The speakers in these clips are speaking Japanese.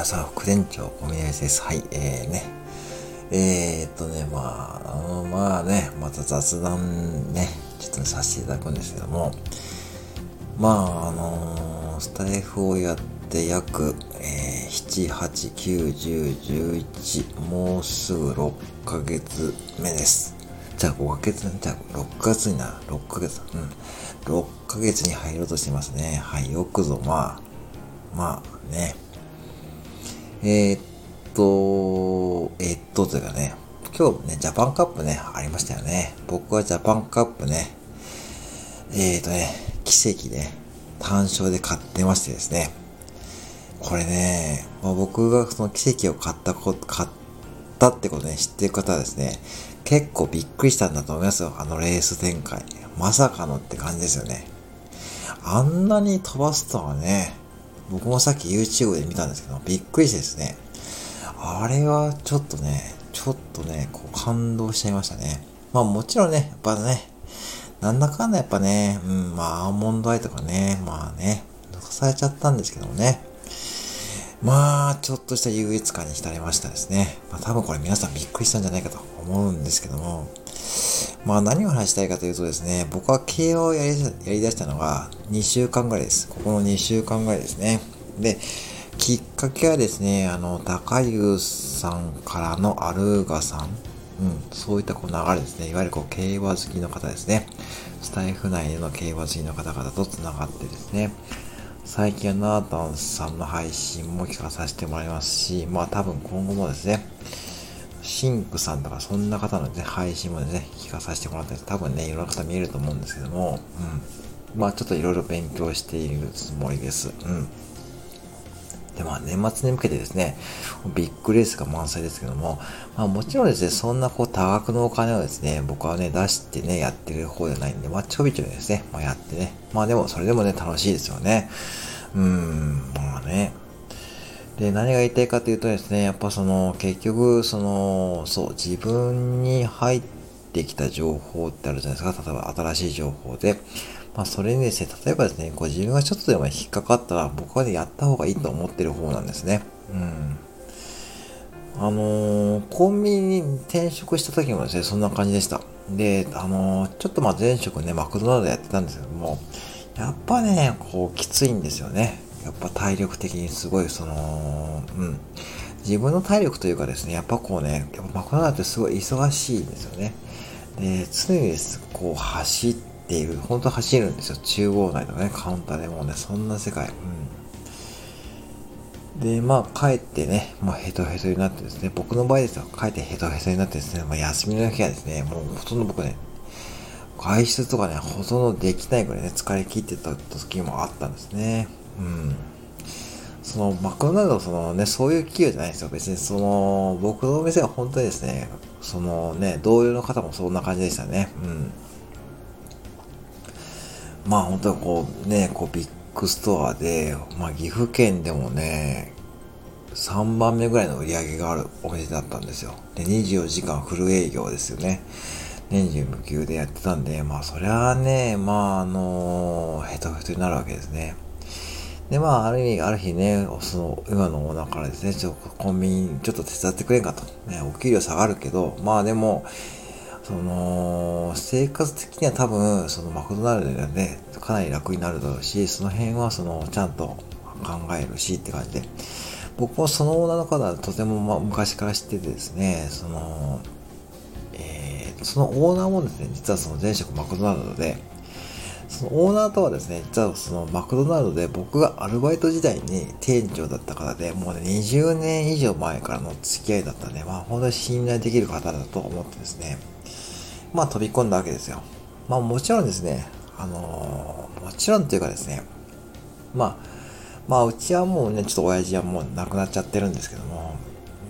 皆さん、副店長、小宮です。はい、えーね。えー、っとね、まあ、あの、まあね、また雑談ね、ちょっとさせていただくんですけども、まあ、あのー、スタイフをやって約、えー、7、8、9、10、11、もうすぐ6ヶ月目です。じゃあ5ヶ月、じゃあ6ヶ月にな。6ヶ月。うん。6ヶ月に入ろうとしてますね。はい、よくぞ、まあ、まあね。えー、っと、えー、っと、というかね、今日ね、ジャパンカップね、ありましたよね。僕はジャパンカップね、えー、っとね、奇跡ね、単勝で買ってましてですね。これね、まあ、僕がその奇跡を買ったこと、買ったってことね、知ってる方はですね、結構びっくりしたんだと思いますよ。あのレース展開。まさかのって感じですよね。あんなに飛ばすとはね、僕もさっき YouTube で見たんですけど、びっくりしてですね、あれはちょっとね、ちょっとね、こう感動しちゃいましたね。まあもちろんね、やっぱね、なんだかんだやっぱね、うん、まあアーモンドアイとかね、まあね、抜かされちゃったんですけどもね。まあ、ちょっとした優越感に浸れましたですね。まあ多分これ皆さんびっくりしたんじゃないかと思うんですけども、まあ何を話したいかというとですね、僕は競馬をやりやり出したのが2週間ぐらいです。ここの2週間ぐらいですね。で、きっかけはですね、あの、高優さんからのアルーガさん、うん、そういったこう流れですね。いわゆるこう競馬好きの方ですね。スタイフ内での競馬好きの方々と繋がってですね。最近はナータンさんの配信も聞かさせてもらいますし、まあ多分今後もですね、シンクさんとかそんな方のね、配信もね、聞かさせてもらって、多分ね、いろんな方見えると思うんですけども、うん。まあちょっといろいろ勉強しているつもりです。うん。で、まあ年末に向けてですね、ビッグレースが満載ですけども、まあもちろんですね、そんなこう多額のお金をですね、僕はね、出してね、やってる方じゃないんで、まあちょびちょびですね、まあやってね、まあでもそれでもね、楽しいですよね。うーん、まあね。で、何が言いたいかというとですね、やっぱその、結局、その、そう、自分に入ってきた情報ってあるじゃないですか。例えば新しい情報で。まあ、それにですね、例えばですね、こう自分がちょっとでも引っかかったら、僕はね、やった方がいいと思ってる方なんですね。うん。あのー、コンビニに転職した時もですね、そんな感じでした。で、あのー、ちょっとまあ前職ね、マクドナルドやってたんですけども、やっぱね、こう、きついんですよね。やっぱ体力的にすごいその、うん。自分の体力というかですね、やっぱこうね、やっぱマクドナルドってすごい忙しいんですよね。で、常にです、こう走っている、本当走るんですよ。中央内とかね、カウンターでもうね、そんな世界。うん。で、まあ、帰ってね、まあ、ヘトヘトになってですね、僕の場合ですよ、帰ってヘトヘトになってですね、まあ、休みの日はですね、もうほとんど僕ね、外出とかね、ほとんどできないぐらいね、疲れ切ってた時もあったんですね。うん。その、マクドナルド、そのね、そういう企業じゃないですよ。別に、その、僕のお店は本当にですね、そのね、同僚の方もそんな感じでしたね。うん。まあ本当にこうね、こうビッグストアで、まあ岐阜県でもね、3番目ぐらいの売り上げがあるお店だったんですよ。で、24時間フル営業ですよね。年中無休でやってたんで、まあそれはね、まああの、ヘトヘトになるわけですね。で、まあ、ある意味、ある日ね、その、今のオーナーからですね、ちょっとコンビニちょっと手伝ってくれんかと。ね、お給料下がるけど、まあでも、その、生活的には多分、そのマクドナルドでね、かなり楽になるだろうし、その辺はその、ちゃんと考えるしって感じで、僕もそのオーナーの方はとても、まあ、昔から知っててですね、その、えー、そのオーナーもですね、実はその前職マクドナルドで、そのオーナーとはですね、実はそのマクドナルドで僕がアルバイト時代に店長だった方で、もうね、20年以上前からの付き合いだったんで、まあ本当に信頼できる方だと思ってですね、まあ飛び込んだわけですよ。まあもちろんですね、あのー、もちろんというかですね、まあ、まあうちはもうね、ちょっと親父はもう亡くなっちゃってるんですけども、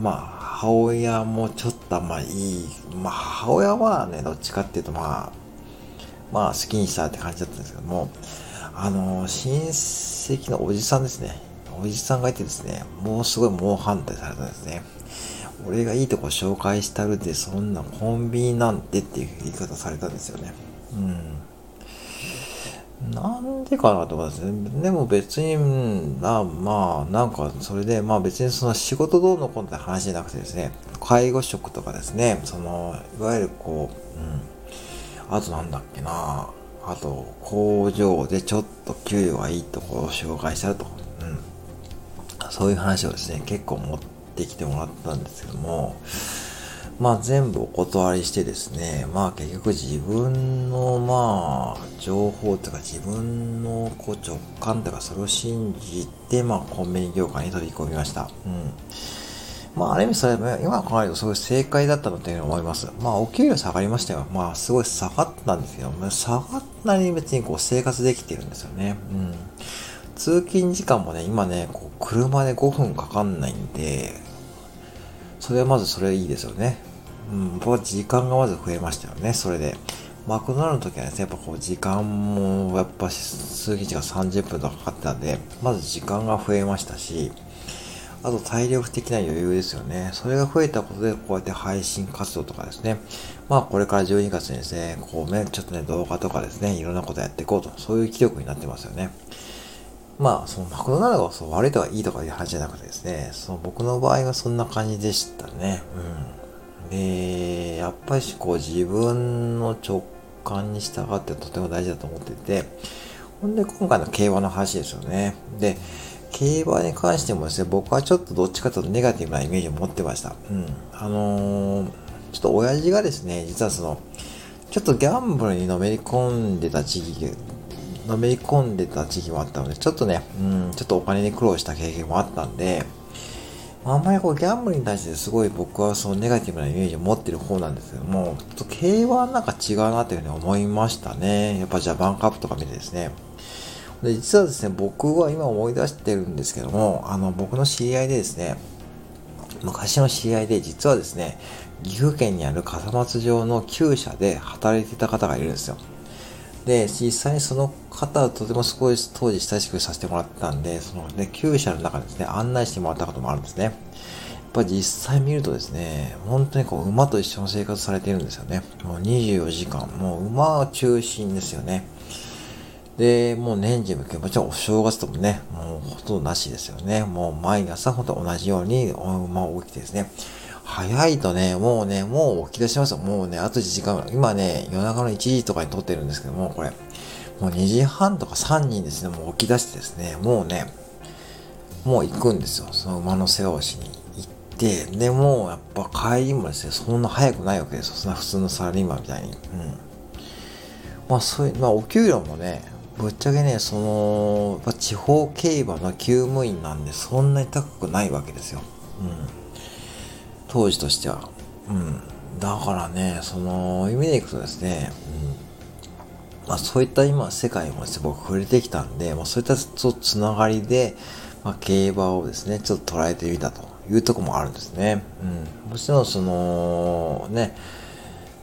まあ母親もちょっとまあいい、まあ母親はね、どっちかっていうとまあ、まあ好きにしたって感じだったんですけども、あの、親戚のおじさんですね。おじさんがいてですね、もうすごい猛反対されたんですね。俺がいいとこ紹介したるで、そんなコンビニなんてっていう言い方されたんですよね。うん。なんでかなとかですね。でも別に、うん、あまあ、なんか、それで、まあ別にその仕事どうのこうのって話じゃなくてですね、介護職とかですね、その、いわゆるこう、うん、あとなんだっけな、あと、工場でちょっと給与がいいところを紹介したと。うん。そういう話をですね、結構持ってきてもらったんですけども、まあ全部お断りしてですね、まあ結局自分のまあ情報とか自分のこう直感とかそれを信じてまあコンビニ業界に飛び込みました。うん。まあある意味それ、今考えるとすごい正解だったのというふうに思います。まあお給料下がりましたよ。まあすごい下がったんですけど、下がったり別にこう生活できてるんですよね。うん。通勤時間もね、今ね、こう車で5分かかんないんで、それはまずそれいいですよね。うん、僕は時間がまず増えましたよね、それで。マクドナルドの時はですね、やっぱこう時間もやっぱ数日が30分とかかかってたんで、まず時間が増えましたし、あと体力的な余裕ですよね。それが増えたことで、こうやって配信活動とかですね。まあこれから12月にですね、こうね、ちょっとね、動画とかですね、いろんなことやっていこうと、そういう気力になってますよね。まあ、そのマクドナルドがそう悪いとかいいとかいう話じゃなくてですね、その僕の場合はそんな感じでしたね。うん。で、やっぱりこう自分の直感に従ってとても大事だと思ってて、ほんで今回の競馬の話ですよね。で、競馬に関してもですね、僕はちょっとどっちかというとネガティブなイメージを持ってました。うん。あのー、ちょっと親父がですね、実はその、ちょっとギャンブルにのめり込んでた時期のめり込んでた時期もあったので、ちょっとね、うん、ちょっとお金に苦労した経験もあったんで、あんまりこうギャンブルに対してすごい僕はそのネガティブなイメージを持ってる方なんですけども、ちょっと競馬はなんか違うなというふうに思いましたね。やっぱジャパンカップとか見てですね。で、実はですね、僕は今思い出してるんですけども、あの、僕の知り合いでですね、昔の知り合いで実はですね、岐阜県にある笠松城の厩舎で働いてた方がいるんですよ。で、実際にその方はとてもすごい当時親しくさせてもらってたんで、そのね、厩舎の中ですね、案内してもらったこともあるんですね。やっぱり実際見るとですね、本当にこう馬と一緒の生活されているんですよね。もう24時間、もう馬中心ですよね。で、もう年中向け、もちろんお正月ともね、もうほとんどなしですよね。もう毎朝本当同じように馬を起きてですね、早いとね、もうね、もう起き出しますよ。もうね、あと1時間ぐらい。今ね、夜中の1時とかに撮ってるんですけども、これ。もう2時半とか3人ですね、もう起き出してですね、もうね、もう行くんですよ。その馬の世話をしに行って、で、もうやっぱ帰りもですね、そんな早くないわけですよ。そんな普通のサラリーマンみたいに。うん。まあそういう、まあお給料もね、ぶっちゃけね、その、地方競馬の厩務員なんでそんなに高くないわけですよ。うん。当時としては。うん。だからね、その意味でいくとですね、うん。まあそういった今世界もすね、僕触れてきたんで、まあそういったつながりで、まあ競馬をですね、ちょっと捉えてみたというとこもあるんですね。うん。もちろんその、ね、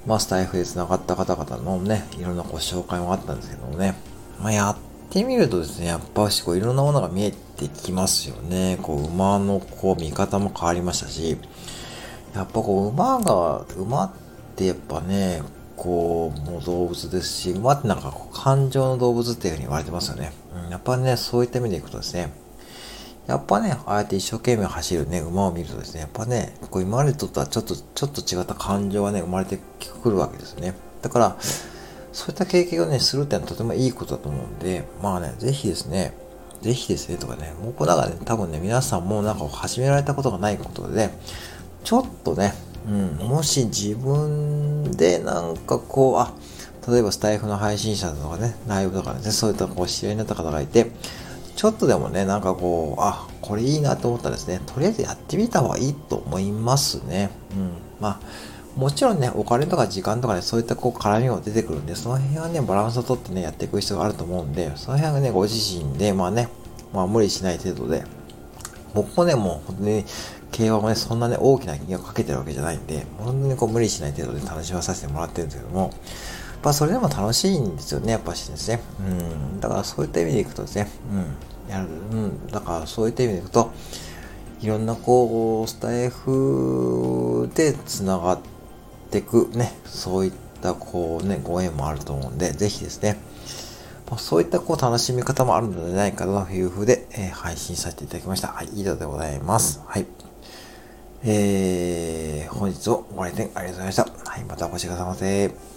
まあスタイフで繋がった方々のね、いろんなご紹介もあったんですけどもね、まあやってみるとですね、やっぱしこういろんなものが見えてきますよね。こう馬のこう見方も変わりましたし、やっぱこう、馬が、馬ってやっぱね、こう、もう動物ですし、馬ってなんかこう感情の動物っていうふうに言われてますよね。うん、やっぱね、そういった意味でいくとですね、やっぱね、ああやって一生懸命走るね、馬を見るとですね、やっぱね、こう今までとはちょっと、ちょっと違った感情がね、生まれてくるわけですね。だから、そういった経験をね、するってのはとてもいいことだと思うんで、まあね、ぜひですね、ぜひですね、とかね、僕だからね、多分ね、皆さんもなんか始められたことがないことで、ちょっとね、うん、もし自分でなんかこう、あ、例えばスタイフの配信者とかね、ライブとかね、そういったこう知り合いになった方がいて、ちょっとでもね、なんかこう、あ、これいいなと思ったらですね、とりあえずやってみた方がいいと思いますね。うん。まあ、もちろんね、お金とか時間とかね、そういったこう絡みも出てくるんで、その辺はね、バランスをとってね、やっていく必要があると思うんで、その辺はね、ご自身で、まあね、まあ無理しない程度で、僕もね、もう本当に競馬もね、そんなね、大きな金額かけてるわけじゃないんで、本当にこう無理しない程度で楽しまさせてもらってるんですけども、やっぱそれでも楽しいんですよね、やっぱしですね。うん。だからそういった意味でいくとですね、うん。やる、うん。だからそういった意味でいくと、いろんなこう、スタイフで繋がっていくね、そういったこうね、ご縁もあると思うんで、ぜひですね、ま、そういったこう楽しみ方もあるのではないかなというふうで、えー、配信させていただきました。はい、以上でございます。はい。えー、本日もご来店ありがとうございました。はい、またお越しくださいませ。